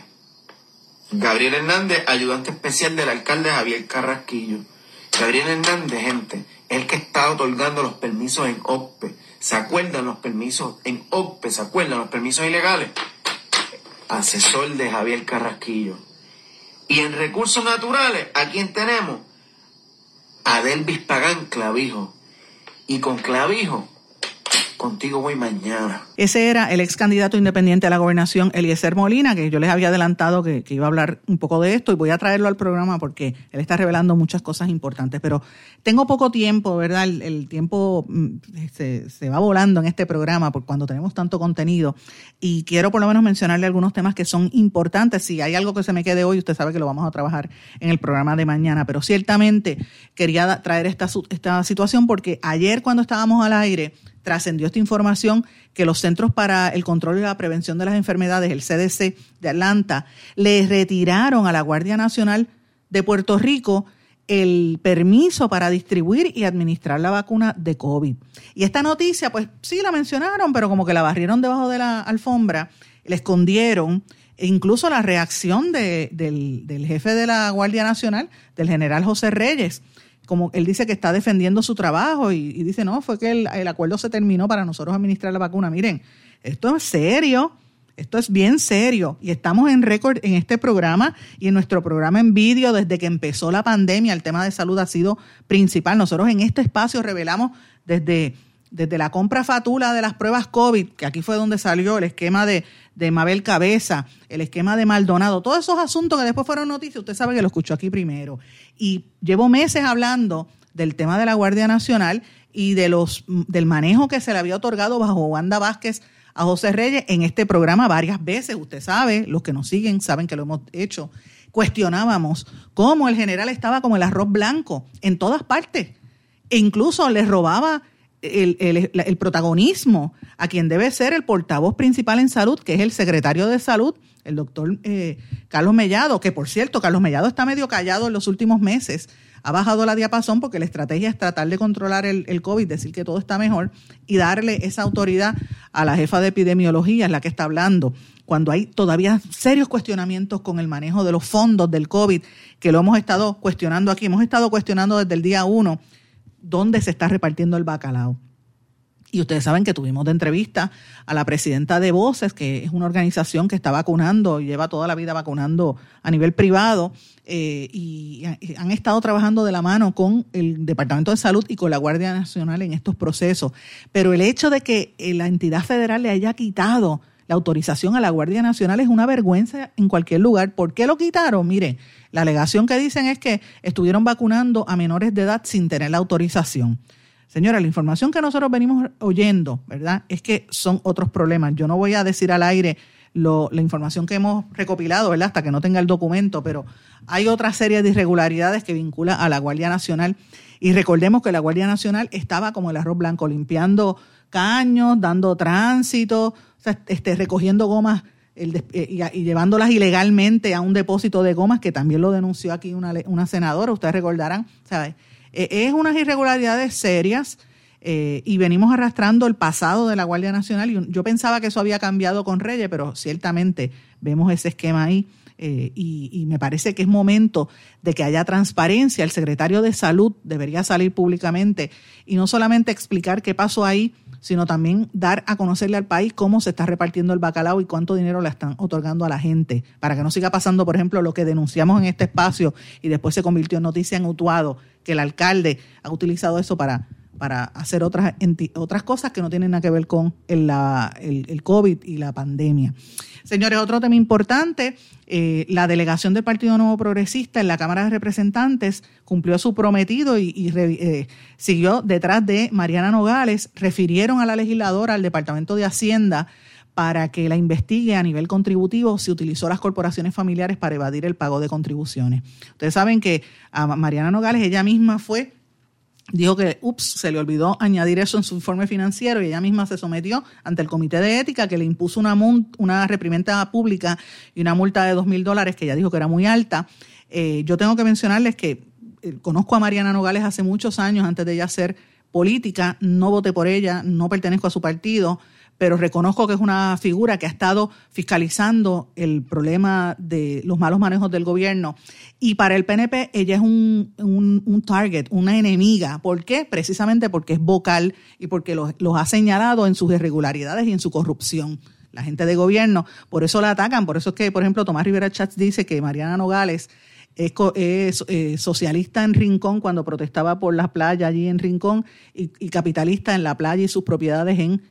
Speaker 7: Gabriel Hernández, ayudante especial del alcalde Javier Carrasquillo. Gabriel Hernández, gente, el que está otorgando los permisos en OCPE. ¿Se acuerdan los permisos en OCPE? ¿Se acuerdan los permisos ilegales? Asesor de Javier Carrasquillo. Y en recursos naturales, ¿a quién tenemos? A Delvis Pagán Clavijo. Y con Clavijo contigo voy mañana.
Speaker 1: Ese era el ex candidato independiente a la gobernación, Eliezer Molina, que yo les había adelantado que, iba a hablar un poco de esto y voy a traerlo al programa porque él está revelando muchas cosas importantes. Pero tengo poco tiempo, ¿verdad? El, tiempo mm, se, va volando en este programa por cuando tenemos tanto contenido y quiero por lo menos mencionarle algunos temas que son importantes. Si hay algo que se me quede hoy, usted sabe que lo vamos a trabajar en el programa de mañana, pero ciertamente quería traer esta situación porque ayer cuando estábamos al aire, trascendió esta información que los Centros para el Control y la Prevención de las Enfermedades, el CDC de Atlanta, le retiraron a la Guardia Nacional de Puerto Rico el permiso para distribuir y administrar la vacuna de COVID. Y esta noticia, pues sí la mencionaron, pero como que la barrieron debajo de la alfombra, la escondieron. E incluso la reacción del, del jefe de la Guardia Nacional, del general José Reyes, como él dice que está defendiendo su trabajo y, dice, no, fue que el, acuerdo se terminó para nosotros administrar la vacuna. Miren, esto es serio, esto es bien serio y estamos en récord en este programa y en nuestro programa en vídeo desde que empezó la pandemia, el tema de salud ha sido principal. Nosotros en este espacio revelamos desde desde la compra fatula de las pruebas COVID, que aquí fue donde salió el esquema de, de Mabel Cabeza, el esquema de Maldonado, todos esos asuntos que después fueron noticias, usted sabe que lo escuchó aquí primero. Y llevo meses hablando del tema de la Guardia Nacional y de los, del manejo que se le había otorgado bajo Wanda Vázquez a José Reyes en este programa varias veces. Usted sabe, los que nos siguen saben que lo hemos hecho. Cuestionábamos cómo el general estaba como el arroz blanco en todas partes. E incluso le robaba el, protagonismo a quien debe ser el portavoz principal en salud, que es el secretario de salud, el doctor eh, Carlos Mellado, que por cierto, Carlos Mellado está medio callado en los últimos meses, ha bajado la diapasón porque la estrategia es tratar de controlar el, el COVID, decir que todo está mejor y darle esa autoridad a la jefa de epidemiología, es la que está hablando, cuando hay todavía serios cuestionamientos con el manejo de los fondos del COVID, que lo hemos estado cuestionando aquí, hemos estado cuestionando desde el día uno dónde se está repartiendo el bacalao. Y ustedes saben que tuvimos de entrevista a la presidenta de Voces, que es una organización que está vacunando lleva toda la vida vacunando a nivel privado, eh, y han estado trabajando de la mano con el Departamento de Salud y con la Guardia Nacional en estos procesos. Pero el hecho de que la entidad federal le haya quitado la autorización a la Guardia Nacional es una vergüenza en cualquier lugar. ¿Por qué lo quitaron? Mire, la alegación que dicen es que estuvieron vacunando a menores de edad sin tener la autorización. Señora, la información que nosotros venimos oyendo, ¿verdad? Es que son otros problemas. Yo no voy a decir al aire lo, la información que hemos recopilado, ¿verdad? Hasta que no tenga el documento, pero hay otra serie de irregularidades que vincula a la Guardia Nacional. Y recordemos que la Guardia Nacional estaba como el arroz blanco, limpiando caños, dando tránsito, este, recogiendo gomas el, y, y, llevándolas ilegalmente a un depósito de gomas, que también lo denunció aquí una, una senadora, ustedes recordarán, ¿sabes? Eh, es unas irregularidades serias eh, y venimos arrastrando el pasado de la Guardia Nacional. Y yo pensaba que eso había cambiado con Reyes, pero ciertamente vemos ese esquema ahí. Eh, y, y, me parece que es momento de que haya transparencia. El secretario de Salud debería salir públicamente y no solamente explicar qué pasó ahí, sino también dar a conocerle al país cómo se está repartiendo el bacalao y cuánto dinero le están otorgando a la gente, para que no siga pasando, por ejemplo, lo que denunciamos en este espacio y después se convirtió en noticia en Utuado, que el alcalde ha utilizado eso para para hacer otras, otras cosas que no tienen nada que ver con el, el, el COVID y la pandemia. Señores, otro tema importante, eh, la delegación del Partido Nuevo Progresista en la Cámara de Representantes cumplió su prometido y, y eh, siguió detrás de Mariana Nogales, refirieron a la legisladora, al Departamento de Hacienda, para que la investigue a nivel contributivo si utilizó las corporaciones familiares para evadir el pago de contribuciones. Ustedes saben que a Mariana Nogales ella misma fue dijo que, ups, se le olvidó añadir eso en su informe financiero y ella misma se sometió ante el Comité de Ética que le impuso una, una reprimenda pública y una multa de dos mil dólares que ella dijo que era muy alta. Eh, yo tengo que mencionarles que eh, conozco a Mariana Nogales hace muchos años antes de ella ser política, no voté por ella, no pertenezco a su partido, pero reconozco que es una figura que ha estado fiscalizando el problema de los malos manejos del gobierno. Y para el PNP ella es un, un, target, una enemiga. ¿Por qué? Precisamente porque es vocal y porque los, ha señalado en sus irregularidades y en su corrupción la gente de gobierno, por eso la atacan, por eso es que, por ejemplo, Tomás Rivera Chats dice que Mariana Nogales es, es eh, socialista en Rincón cuando protestaba por las playas allí en Rincón y, y, capitalista en la playa y sus propiedades en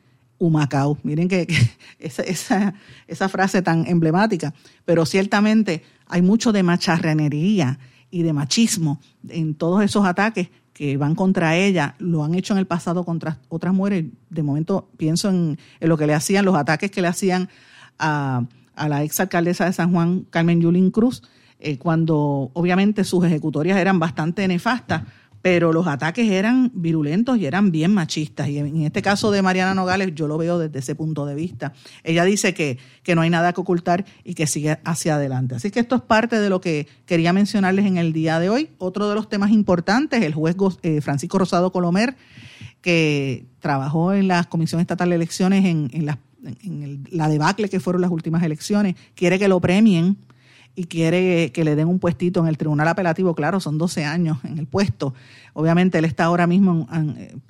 Speaker 1: Humacao. Miren que, esa, frase tan emblemática, pero ciertamente hay mucho de macharranería y de machismo en todos esos ataques que van contra ella, lo han hecho en el pasado contra otras mujeres. De momento pienso en, lo que le hacían, los ataques que le hacían a, a la ex alcaldesa de San Juan, Carmen Yulín Cruz, eh, cuando obviamente sus ejecutorias eran bastante nefastas, pero los ataques eran virulentos y eran bien machistas. Y en este caso de Mariana Nogales, yo lo veo desde ese punto de vista. Ella dice que, que no hay nada que ocultar y que sigue hacia adelante. Así que esto es parte de lo que quería mencionarles en el día de hoy. Otro de los temas importantes, el juez eh, Francisco Rosado Colomer, que trabajó en la Comisión Estatal de Elecciones en, en, la, la debacle que fueron las últimas elecciones, quiere que lo premien y quiere que le den un puestito en el tribunal apelativo, claro, son 12 años en el puesto. Obviamente él está ahora mismo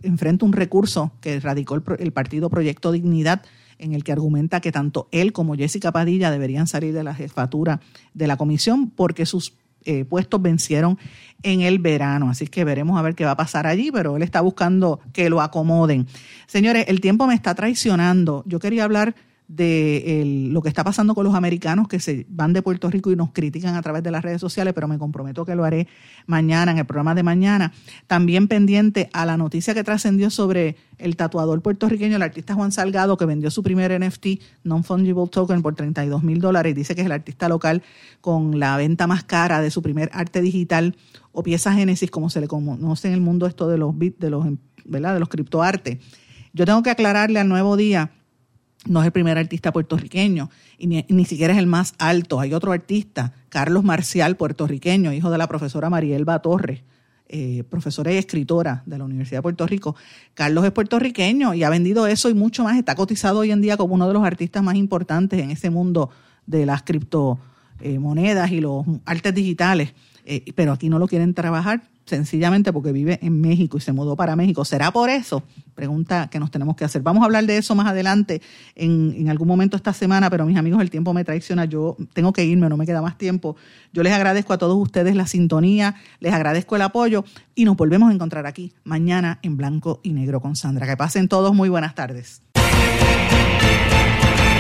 Speaker 1: enfrente un recurso que radicó el, el, partido Proyecto Dignidad en el que argumenta que tanto él como Jessica Padilla deberían salir de la jefatura de la comisión porque sus eh, puestos vencieron en el verano. Así que veremos a ver qué va a pasar allí, pero él está buscando que lo acomoden. Señores, el tiempo me está traicionando. Yo quería hablar de lo que está pasando con los americanos que se van de Puerto Rico y nos critican a través de las redes sociales, pero me comprometo que lo haré mañana, en el programa de mañana. También pendiente a la noticia que trascendió sobre el tatuador puertorriqueño, el artista Juan Salgado, que vendió su primer NFT, Non-Fungible Token, por 32 mil dólares. Dice que es el artista local con la venta más cara de su primer arte digital o pieza Génesis, como se le conoce en el mundo esto de los bits, de los, ¿verdad? de los criptoartes. Yo tengo que aclararle al nuevo día no es el primer artista puertorriqueño y ni, ni, siquiera es el más alto. Hay otro artista, Carlos Marcial, puertorriqueño, hijo de la profesora Marielba Torres, eh, profesora y escritora de la Universidad de Puerto Rico. Carlos es puertorriqueño y ha vendido eso y mucho más. Está cotizado hoy en día como uno de los artistas más importantes en ese mundo de las criptomonedas y los artes digitales. Eh, pero aquí no lo quieren trabajar sencillamente porque vive en México y se mudó para México. ¿Será por eso? Pregunta que nos tenemos que hacer. Vamos a hablar de eso más adelante en, en, algún momento esta semana, pero mis amigos, el tiempo me traiciona. Yo tengo que irme, no me queda más tiempo. Yo les agradezco a todos ustedes la sintonía, les agradezco el apoyo y nos volvemos a encontrar aquí mañana en Blanco y Negro con Sandra. Que pasen todos muy buenas tardes.